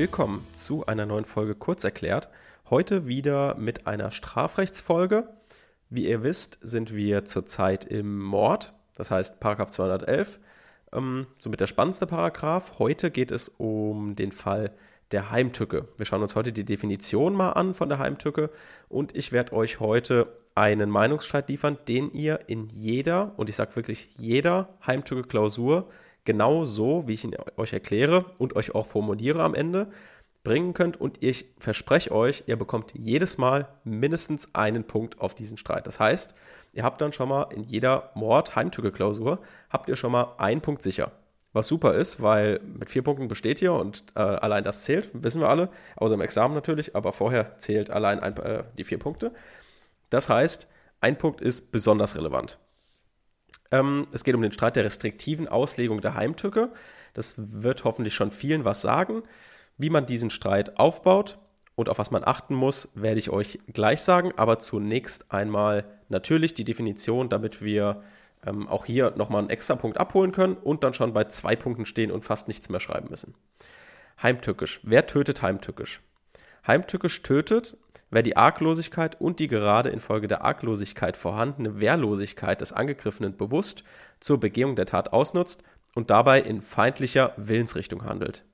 Willkommen zu einer neuen Folge Kurzerklärt. Heute wieder mit einer Strafrechtsfolge. Wie ihr wisst, sind wir zurzeit im Mord, das heißt Paragraph 211, ähm, somit der spannendste Paragraph. Heute geht es um den Fall der Heimtücke. Wir schauen uns heute die Definition mal an von der Heimtücke und ich werde euch heute einen Meinungsstreit liefern, den ihr in jeder, und ich sage wirklich jeder Heimtücke-Klausur genau so, wie ich ihn euch erkläre und euch auch formuliere am Ende, bringen könnt. Und ich verspreche euch, ihr bekommt jedes Mal mindestens einen Punkt auf diesen Streit. Das heißt, ihr habt dann schon mal in jeder Mord-Heimtücke-Klausur, habt ihr schon mal einen Punkt sicher. Was super ist, weil mit vier Punkten besteht ihr und äh, allein das zählt, wissen wir alle, außer im Examen natürlich, aber vorher zählt allein ein, äh, die vier Punkte. Das heißt, ein Punkt ist besonders relevant. Ähm, es geht um den Streit der restriktiven Auslegung der Heimtücke. Das wird hoffentlich schon vielen was sagen. Wie man diesen Streit aufbaut und auf was man achten muss, werde ich euch gleich sagen. Aber zunächst einmal natürlich die Definition, damit wir ähm, auch hier nochmal einen extra Punkt abholen können und dann schon bei zwei Punkten stehen und fast nichts mehr schreiben müssen. Heimtückisch. Wer tötet heimtückisch? Heimtückisch tötet, wer die Arglosigkeit und die gerade infolge der Arglosigkeit vorhandene Wehrlosigkeit des Angegriffenen bewusst zur Begehung der Tat ausnutzt und dabei in feindlicher Willensrichtung handelt.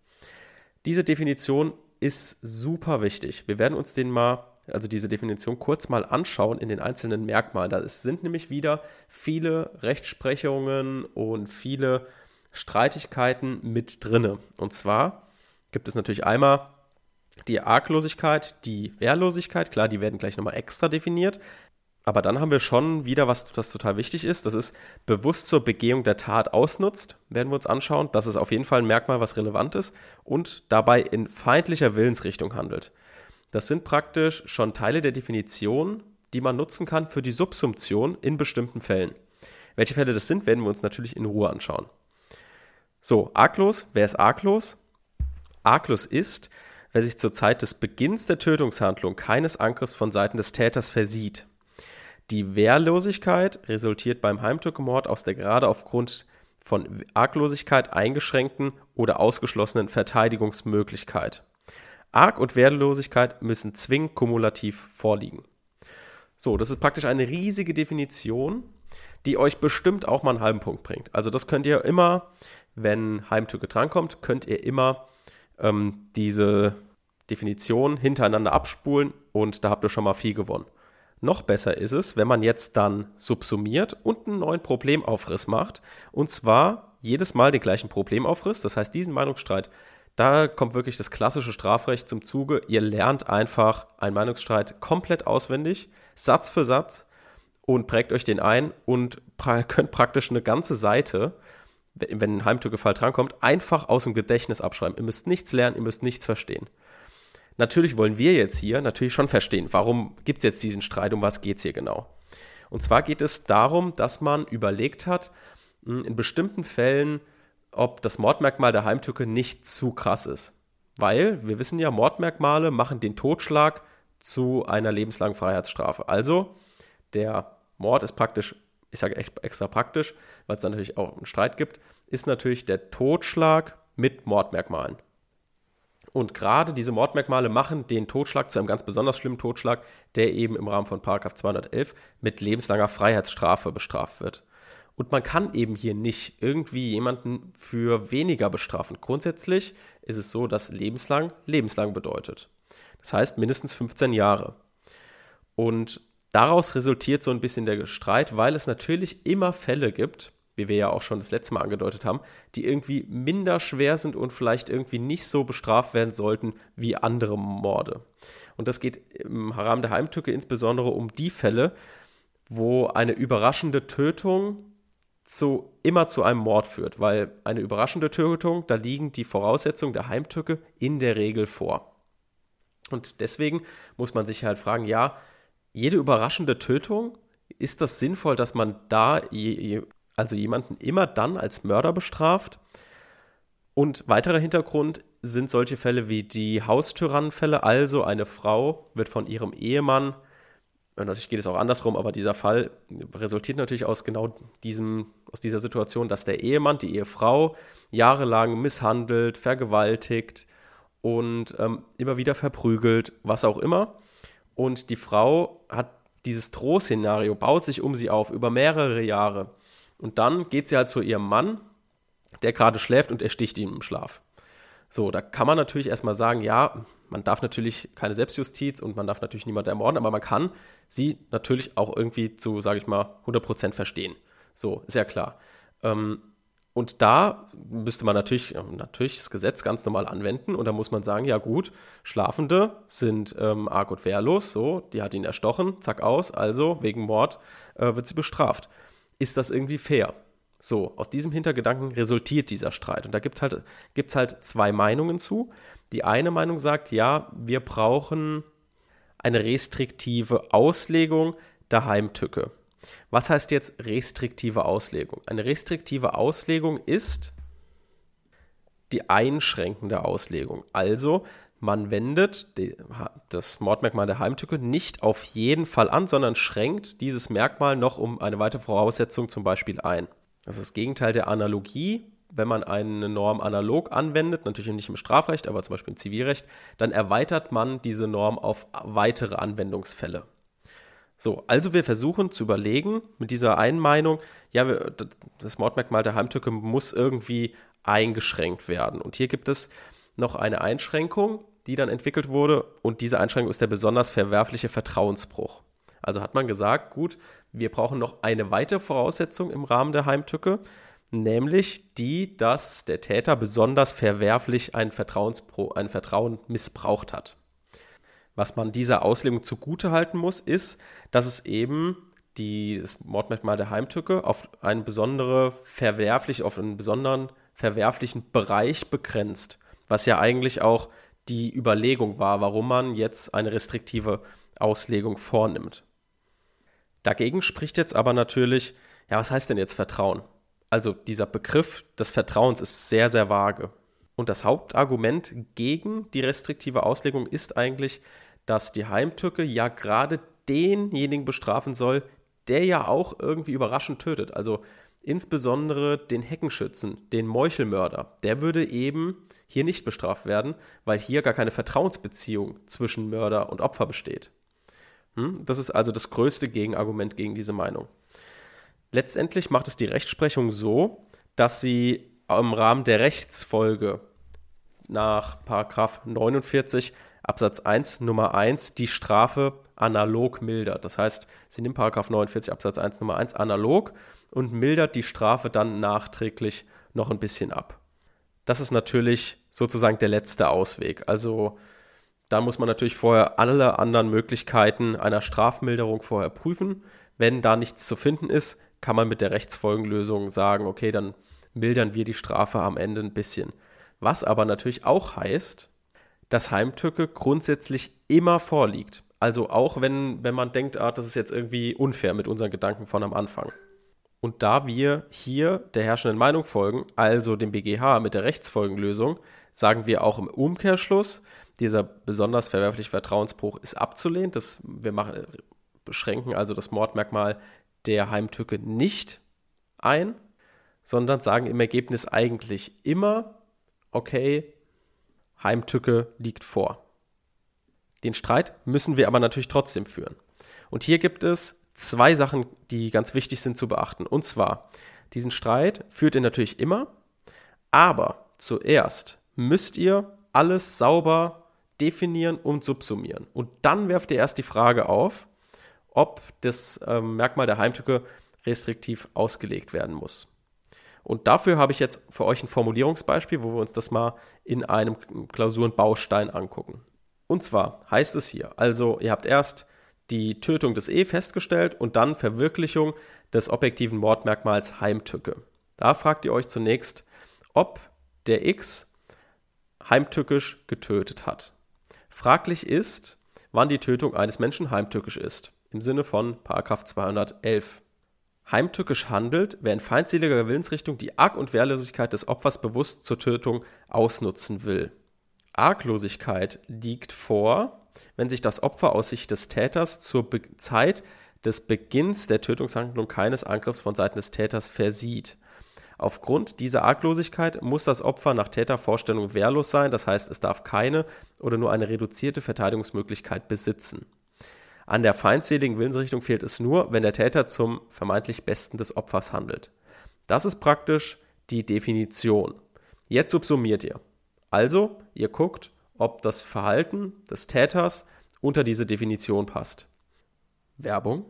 Diese Definition ist super wichtig. Wir werden uns den mal, also diese Definition kurz mal anschauen in den einzelnen Merkmalen. Da sind nämlich wieder viele Rechtsprechungen und viele Streitigkeiten mit drinne. Und zwar gibt es natürlich einmal die Arglosigkeit, die Wehrlosigkeit, klar, die werden gleich nochmal extra definiert. Aber dann haben wir schon wieder was, was total wichtig ist. Das ist bewusst zur Begehung der Tat ausnutzt, werden wir uns anschauen. Das ist auf jeden Fall ein Merkmal, was relevant ist und dabei in feindlicher Willensrichtung handelt. Das sind praktisch schon Teile der Definition, die man nutzen kann für die Subsumption in bestimmten Fällen. Welche Fälle das sind, werden wir uns natürlich in Ruhe anschauen. So, arglos. Wer ist arglos? Arglos ist, wer sich zur Zeit des Beginns der Tötungshandlung keines Angriffs von Seiten des Täters versieht. Die Wehrlosigkeit resultiert beim Heimtückemord aus der gerade aufgrund von Arglosigkeit eingeschränkten oder ausgeschlossenen Verteidigungsmöglichkeit. Arg und Wehrlosigkeit müssen zwingend kumulativ vorliegen. So, das ist praktisch eine riesige Definition, die euch bestimmt auch mal einen halben Punkt bringt. Also das könnt ihr immer, wenn Heimtücke drankommt, könnt ihr immer ähm, diese Definition hintereinander abspulen und da habt ihr schon mal viel gewonnen. Noch besser ist es, wenn man jetzt dann subsumiert und einen neuen Problemaufriss macht. Und zwar jedes Mal den gleichen Problemaufriss. Das heißt, diesen Meinungsstreit, da kommt wirklich das klassische Strafrecht zum Zuge. Ihr lernt einfach einen Meinungsstreit komplett auswendig, Satz für Satz und prägt euch den ein und könnt praktisch eine ganze Seite wenn ein Heimtückefall drankommt, einfach aus dem Gedächtnis abschreiben. Ihr müsst nichts lernen, ihr müsst nichts verstehen. Natürlich wollen wir jetzt hier natürlich schon verstehen, warum gibt es jetzt diesen Streit, um was geht es hier genau. Und zwar geht es darum, dass man überlegt hat, hm, in bestimmten Fällen, ob das Mordmerkmal der Heimtücke nicht zu krass ist. Weil wir wissen ja, Mordmerkmale machen den Totschlag zu einer lebenslangen Freiheitsstrafe. Also der Mord ist praktisch ich sage extra praktisch, weil es natürlich auch einen Streit gibt, ist natürlich der Totschlag mit Mordmerkmalen. Und gerade diese Mordmerkmale machen den Totschlag zu einem ganz besonders schlimmen Totschlag, der eben im Rahmen von 211 mit lebenslanger Freiheitsstrafe bestraft wird. Und man kann eben hier nicht irgendwie jemanden für weniger bestrafen. Grundsätzlich ist es so, dass lebenslang lebenslang bedeutet. Das heißt mindestens 15 Jahre. Und Daraus resultiert so ein bisschen der Streit, weil es natürlich immer Fälle gibt, wie wir ja auch schon das letzte Mal angedeutet haben, die irgendwie minder schwer sind und vielleicht irgendwie nicht so bestraft werden sollten wie andere Morde. Und das geht im Haram der Heimtücke insbesondere um die Fälle, wo eine überraschende Tötung zu, immer zu einem Mord führt, weil eine überraschende Tötung, da liegen die Voraussetzungen der Heimtücke in der Regel vor. Und deswegen muss man sich halt fragen, ja, jede überraschende Tötung, ist das sinnvoll, dass man da je, also jemanden immer dann als Mörder bestraft? Und weiterer Hintergrund sind solche Fälle wie die Haustyrannenfälle, also eine Frau wird von ihrem Ehemann, natürlich geht es auch andersrum, aber dieser Fall resultiert natürlich aus genau diesem, aus dieser Situation, dass der Ehemann die Ehefrau jahrelang misshandelt, vergewaltigt und ähm, immer wieder verprügelt, was auch immer. Und die Frau hat dieses Drohszenario, baut sich um sie auf über mehrere Jahre. Und dann geht sie halt zu ihrem Mann, der gerade schläft und ersticht ihn im Schlaf. So, da kann man natürlich erstmal sagen, ja, man darf natürlich keine Selbstjustiz und man darf natürlich niemanden ermorden, aber man kann sie natürlich auch irgendwie zu, sage ich mal, 100% verstehen. So, ja klar. Ähm, und da müsste man natürlich, natürlich das Gesetz ganz normal anwenden und da muss man sagen, ja gut, Schlafende sind ähm, arg und wehrlos, so, die hat ihn erstochen, zack aus, also wegen Mord äh, wird sie bestraft. Ist das irgendwie fair? So, aus diesem Hintergedanken resultiert dieser Streit. Und da gibt es halt, gibt's halt zwei Meinungen zu. Die eine Meinung sagt, ja, wir brauchen eine restriktive Auslegung der Heimtücke. Was heißt jetzt restriktive Auslegung? Eine restriktive Auslegung ist die einschränkende Auslegung. Also man wendet die, das Mordmerkmal der Heimtücke nicht auf jeden Fall an, sondern schränkt dieses Merkmal noch um eine weitere Voraussetzung zum Beispiel ein. Das ist das Gegenteil der Analogie. Wenn man eine Norm analog anwendet, natürlich nicht im Strafrecht, aber zum Beispiel im Zivilrecht, dann erweitert man diese Norm auf weitere Anwendungsfälle. So, also wir versuchen zu überlegen mit dieser einen Meinung, ja, das Mordmerkmal der Heimtücke muss irgendwie eingeschränkt werden. Und hier gibt es noch eine Einschränkung, die dann entwickelt wurde, und diese Einschränkung ist der besonders verwerfliche Vertrauensbruch. Also hat man gesagt, gut, wir brauchen noch eine weitere Voraussetzung im Rahmen der Heimtücke, nämlich die, dass der Täter besonders verwerflich ein, Vertrauenspro ein Vertrauen missbraucht hat. Was man dieser Auslegung zugutehalten muss, ist, dass es eben die, das Mordmerkmal der Heimtücke auf einen besondere verwerflich, auf einen besonderen verwerflichen Bereich begrenzt, was ja eigentlich auch die Überlegung war, warum man jetzt eine restriktive Auslegung vornimmt. Dagegen spricht jetzt aber natürlich, ja, was heißt denn jetzt Vertrauen? Also dieser Begriff des Vertrauens ist sehr, sehr vage. Und das Hauptargument gegen die restriktive Auslegung ist eigentlich, dass die Heimtücke ja gerade denjenigen bestrafen soll, der ja auch irgendwie überraschend tötet. Also insbesondere den Heckenschützen, den Meuchelmörder. Der würde eben hier nicht bestraft werden, weil hier gar keine Vertrauensbeziehung zwischen Mörder und Opfer besteht. Hm? Das ist also das größte Gegenargument gegen diese Meinung. Letztendlich macht es die Rechtsprechung so, dass sie im Rahmen der Rechtsfolge nach 49 Absatz 1 Nummer 1 die Strafe analog mildert. Das heißt, sie nimmt 49 Absatz 1 Nummer 1 analog und mildert die Strafe dann nachträglich noch ein bisschen ab. Das ist natürlich sozusagen der letzte Ausweg. Also da muss man natürlich vorher alle anderen Möglichkeiten einer Strafmilderung vorher prüfen. Wenn da nichts zu finden ist, kann man mit der Rechtsfolgenlösung sagen, okay, dann mildern wir die Strafe am Ende ein bisschen. Was aber natürlich auch heißt, dass Heimtücke grundsätzlich immer vorliegt. Also auch wenn, wenn man denkt, ah, das ist jetzt irgendwie unfair mit unseren Gedanken von am Anfang. Und da wir hier der herrschenden Meinung folgen, also dem BGH mit der Rechtsfolgenlösung, sagen wir auch im Umkehrschluss, dieser besonders verwerfliche Vertrauensbruch ist abzulehnen. Das, wir machen, beschränken also das Mordmerkmal der Heimtücke nicht ein, sondern sagen im Ergebnis eigentlich immer, okay, Heimtücke liegt vor. Den Streit müssen wir aber natürlich trotzdem führen. Und hier gibt es zwei Sachen, die ganz wichtig sind zu beachten. Und zwar, diesen Streit führt ihr natürlich immer, aber zuerst müsst ihr alles sauber definieren und subsumieren. Und dann werft ihr erst die Frage auf, ob das ähm, Merkmal der Heimtücke restriktiv ausgelegt werden muss. Und dafür habe ich jetzt für euch ein Formulierungsbeispiel, wo wir uns das mal in einem Klausurenbaustein angucken. Und zwar heißt es hier, also ihr habt erst die Tötung des E festgestellt und dann Verwirklichung des objektiven Mordmerkmals Heimtücke. Da fragt ihr euch zunächst, ob der X heimtückisch getötet hat. Fraglich ist, wann die Tötung eines Menschen heimtückisch ist, im Sinne von 211. Heimtückisch handelt, wer in feindseliger Willensrichtung die Arg- und Wehrlosigkeit des Opfers bewusst zur Tötung ausnutzen will. Arglosigkeit liegt vor, wenn sich das Opfer aus Sicht des Täters zur Be Zeit des Beginns der Tötungshandlung keines Angriffs von Seiten des Täters versieht. Aufgrund dieser Arglosigkeit muss das Opfer nach Tätervorstellung wehrlos sein, das heißt, es darf keine oder nur eine reduzierte Verteidigungsmöglichkeit besitzen. An der feindseligen Willensrichtung fehlt es nur, wenn der Täter zum vermeintlich Besten des Opfers handelt. Das ist praktisch die Definition. Jetzt subsumiert ihr. Also, ihr guckt, ob das Verhalten des Täters unter diese Definition passt. Werbung.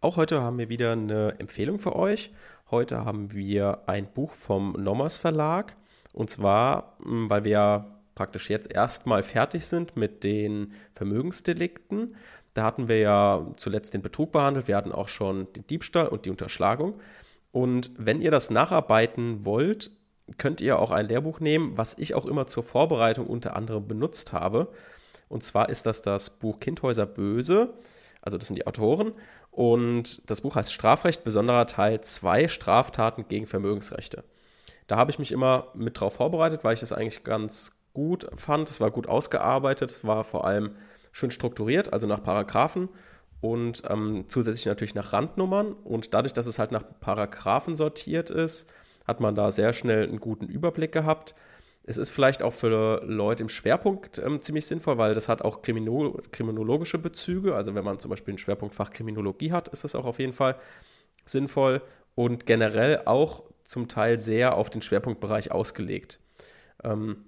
Auch heute haben wir wieder eine Empfehlung für euch. Heute haben wir ein Buch vom Nommers Verlag. Und zwar, hm, weil wir praktisch jetzt erstmal fertig sind mit den Vermögensdelikten. Da hatten wir ja zuletzt den Betrug behandelt. Wir hatten auch schon den Diebstahl und die Unterschlagung. Und wenn ihr das nacharbeiten wollt, könnt ihr auch ein Lehrbuch nehmen, was ich auch immer zur Vorbereitung unter anderem benutzt habe. Und zwar ist das das Buch Kindhäuser Böse. Also das sind die Autoren. Und das Buch heißt Strafrecht, besonderer Teil 2, Straftaten gegen Vermögensrechte. Da habe ich mich immer mit drauf vorbereitet, weil ich das eigentlich ganz gut fand. Es war gut ausgearbeitet, war vor allem schön strukturiert, also nach Paragraphen und ähm, zusätzlich natürlich nach Randnummern. Und dadurch, dass es halt nach Paragraphen sortiert ist, hat man da sehr schnell einen guten Überblick gehabt. Es ist vielleicht auch für Leute im Schwerpunkt ähm, ziemlich sinnvoll, weil das hat auch Kriminolo kriminologische Bezüge. Also wenn man zum Beispiel ein Schwerpunktfach Kriminologie hat, ist das auch auf jeden Fall sinnvoll und generell auch zum Teil sehr auf den Schwerpunktbereich ausgelegt. Ähm,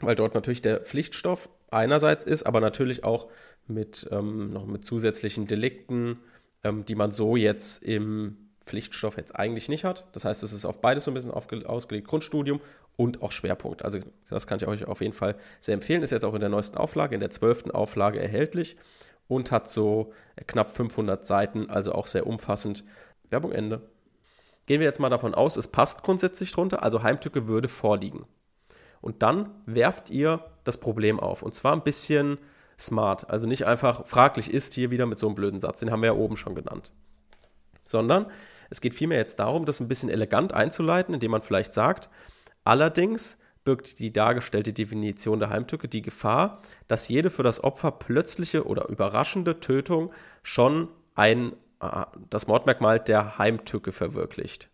weil dort natürlich der Pflichtstoff einerseits ist, aber natürlich auch mit, ähm, noch mit zusätzlichen Delikten, ähm, die man so jetzt im Pflichtstoff jetzt eigentlich nicht hat. Das heißt, es ist auf beides so ein bisschen ausgelegt, Grundstudium und auch Schwerpunkt. Also das kann ich euch auf jeden Fall sehr empfehlen. Ist jetzt auch in der neuesten Auflage, in der zwölften Auflage erhältlich und hat so knapp 500 Seiten, also auch sehr umfassend. Werbung Ende. Gehen wir jetzt mal davon aus, es passt grundsätzlich drunter, also Heimtücke würde vorliegen. Und dann werft ihr das Problem auf. Und zwar ein bisschen smart. Also nicht einfach fraglich ist hier wieder mit so einem blöden Satz, den haben wir ja oben schon genannt. Sondern es geht vielmehr jetzt darum, das ein bisschen elegant einzuleiten, indem man vielleicht sagt, allerdings birgt die dargestellte Definition der Heimtücke die Gefahr, dass jede für das Opfer plötzliche oder überraschende Tötung schon ein, äh, das Mordmerkmal der Heimtücke verwirklicht.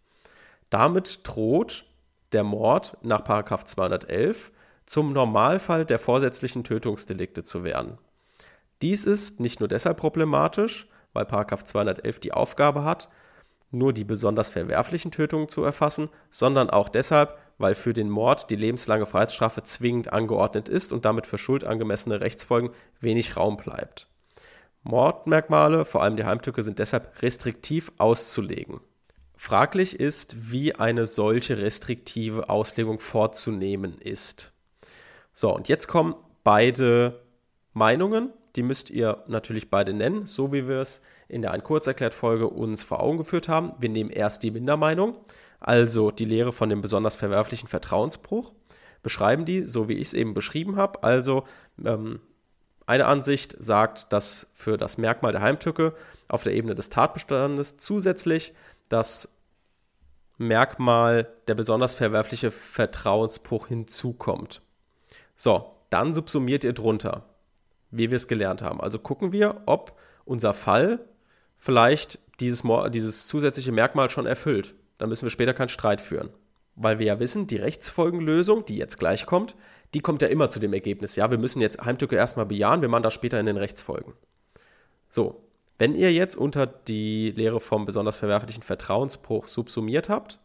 Damit droht der Mord nach 211 zum Normalfall der vorsätzlichen Tötungsdelikte zu werden. Dies ist nicht nur deshalb problematisch, weil 211 die Aufgabe hat, nur die besonders verwerflichen Tötungen zu erfassen, sondern auch deshalb, weil für den Mord die lebenslange Freiheitsstrafe zwingend angeordnet ist und damit für schuldangemessene Rechtsfolgen wenig Raum bleibt. Mordmerkmale, vor allem die Heimtücke, sind deshalb restriktiv auszulegen. Fraglich ist, wie eine solche restriktive Auslegung vorzunehmen ist. So, und jetzt kommen beide Meinungen die müsst ihr natürlich beide nennen, so wie wir es in der ein kurzerklärt Folge uns vor Augen geführt haben. Wir nehmen erst die Mindermeinung, also die Lehre von dem besonders verwerflichen Vertrauensbruch, beschreiben die, so wie ich es eben beschrieben habe. Also ähm, eine Ansicht sagt, dass für das Merkmal der Heimtücke auf der Ebene des Tatbestandes zusätzlich das Merkmal der besonders verwerfliche Vertrauensbruch hinzukommt. So, dann subsumiert ihr drunter wie wir es gelernt haben. Also gucken wir, ob unser Fall vielleicht dieses, dieses zusätzliche Merkmal schon erfüllt. Dann müssen wir später keinen Streit führen. Weil wir ja wissen, die Rechtsfolgenlösung, die jetzt gleich kommt, die kommt ja immer zu dem Ergebnis, ja, wir müssen jetzt Heimtücke erstmal bejahen, wir machen das später in den Rechtsfolgen. So, wenn ihr jetzt unter die Lehre vom besonders verwerflichen Vertrauensbruch subsumiert habt,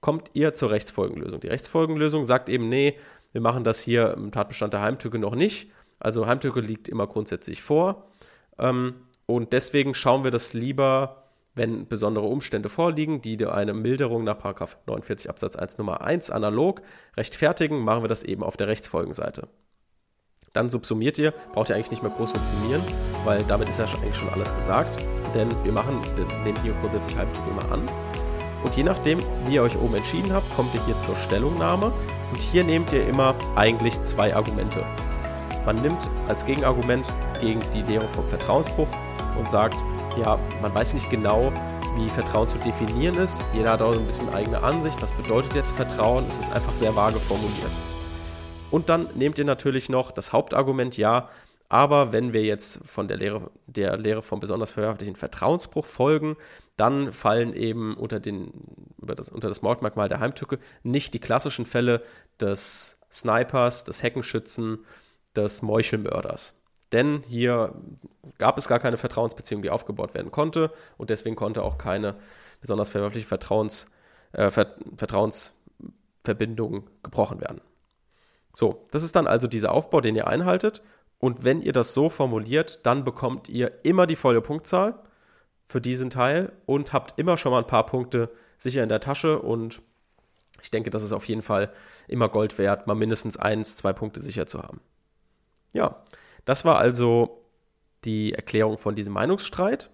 kommt ihr zur Rechtsfolgenlösung. Die Rechtsfolgenlösung sagt eben, nee, wir machen das hier im Tatbestand der Heimtücke noch nicht, also Heimtücke liegt immer grundsätzlich vor. Ähm, und deswegen schauen wir das lieber, wenn besondere Umstände vorliegen, die eine Milderung nach 49 Absatz 1 Nummer 1 analog rechtfertigen, machen wir das eben auf der Rechtsfolgenseite. Dann subsumiert ihr, braucht ihr eigentlich nicht mehr groß subsumieren, weil damit ist ja eigentlich schon alles gesagt. Denn wir machen, wir nehmen hier grundsätzlich Heimtücke immer an. Und je nachdem, wie ihr euch oben entschieden habt, kommt ihr hier zur Stellungnahme. Und hier nehmt ihr immer eigentlich zwei Argumente. Man nimmt als Gegenargument gegen die Lehre vom Vertrauensbruch und sagt, ja, man weiß nicht genau, wie Vertrauen zu definieren ist. Jeder hat auch ein bisschen eigene Ansicht. Was bedeutet jetzt Vertrauen? Es ist einfach sehr vage formuliert. Und dann nehmt ihr natürlich noch das Hauptargument, ja, Aber wenn wir jetzt von der Lehre, der Lehre vom besonders verwerflichen Vertrauensbruch folgen, dann fallen eben unter, den, das, unter das Mordmerkmal der Heimtücke nicht die klassischen Fälle des Snipers, des Heckenschützen, des Meuchelmörders. Denn hier gab es gar keine Vertrauensbeziehung, die aufgebaut werden konnte und deswegen konnte auch keine besonders verwerfliche Vertrauens, äh, Vertrauensverbindung gebrochen werden. So, das ist dann also dieser Aufbau, den ihr einhaltet und wenn ihr das so formuliert, dann bekommt ihr immer die volle Punktzahl für diesen Teil und habt immer schon mal ein paar Punkte sicher in der Tasche. Und ich denke, das ist auf jeden Fall immer Gold wert, mal mindestens eins, zwei Punkte sicher zu haben. Ja, das war also die Erklärung von diesem Meinungsstreit.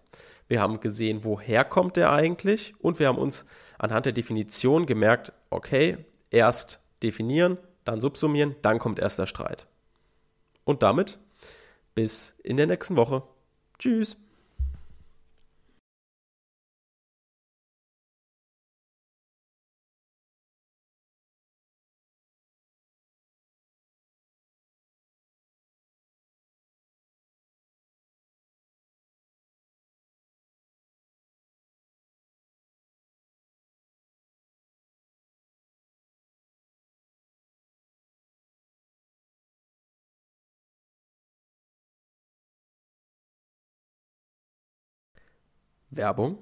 Wir haben gesehen, woher kommt der eigentlich und wir haben uns anhand der Definition gemerkt, okay, erst definieren, dann subsumieren, dann kommt erst der Streit. Und damit bis in der nächsten Woche. Tschüss. Werbung.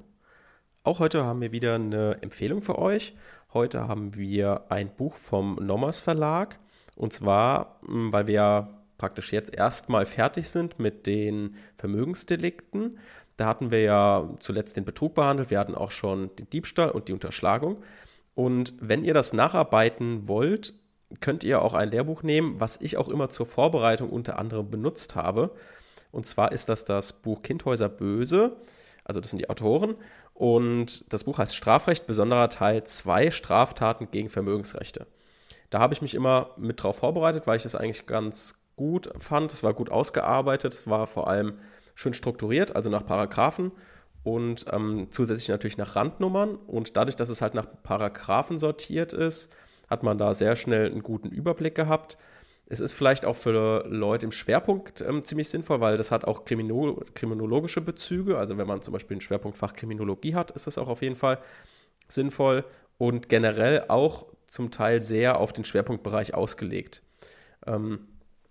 Auch heute haben wir wieder eine Empfehlung für euch. Heute haben wir ein Buch vom Nommers Verlag. Und zwar, hm, weil wir ja praktisch jetzt erstmal fertig sind mit den Vermögensdelikten. Da hatten wir ja zuletzt den Betrug behandelt. Wir hatten auch schon den Diebstahl und die Unterschlagung. Und wenn ihr das nacharbeiten wollt, könnt ihr auch ein Lehrbuch nehmen, was ich auch immer zur Vorbereitung unter anderem benutzt habe. Und zwar ist das das Buch Kindhäuser Böse also das sind die Autoren. Und das Buch heißt Strafrecht, besonderer Teil 2, Straftaten gegen Vermögensrechte. Da habe ich mich immer mit drauf vorbereitet, weil ich das eigentlich ganz gut fand. Es war gut ausgearbeitet, es war vor allem schön strukturiert, also nach Paragraphen und ähm, zusätzlich natürlich nach Randnummern. Und dadurch, dass es halt nach Paragraphen sortiert ist, hat man da sehr schnell einen guten Überblick gehabt. Es ist vielleicht auch für Leute im Schwerpunkt ähm, ziemlich sinnvoll, weil das hat auch Kriminol kriminologische Bezüge. Also wenn man zum Beispiel ein Schwerpunktfach Kriminologie hat, ist das auch auf jeden Fall sinnvoll und generell auch zum Teil sehr auf den Schwerpunktbereich ausgelegt. Ähm,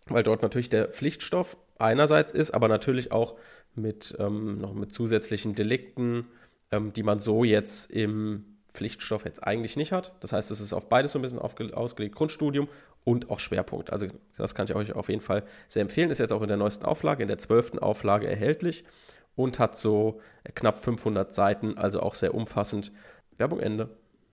weil dort natürlich der Pflichtstoff einerseits ist, aber natürlich auch mit, ähm, noch mit zusätzlichen Delikten, ähm, die man so jetzt im Pflichtstoff jetzt eigentlich nicht hat. Das heißt, es ist auf beides so ein bisschen ausgelegt, Grundstudium und auch Schwerpunkt. Also das kann ich euch auf jeden Fall sehr empfehlen. Ist jetzt auch in der neuesten Auflage, in der zwölften Auflage erhältlich und hat so knapp 500 Seiten, also auch sehr umfassend. Werbung Ende.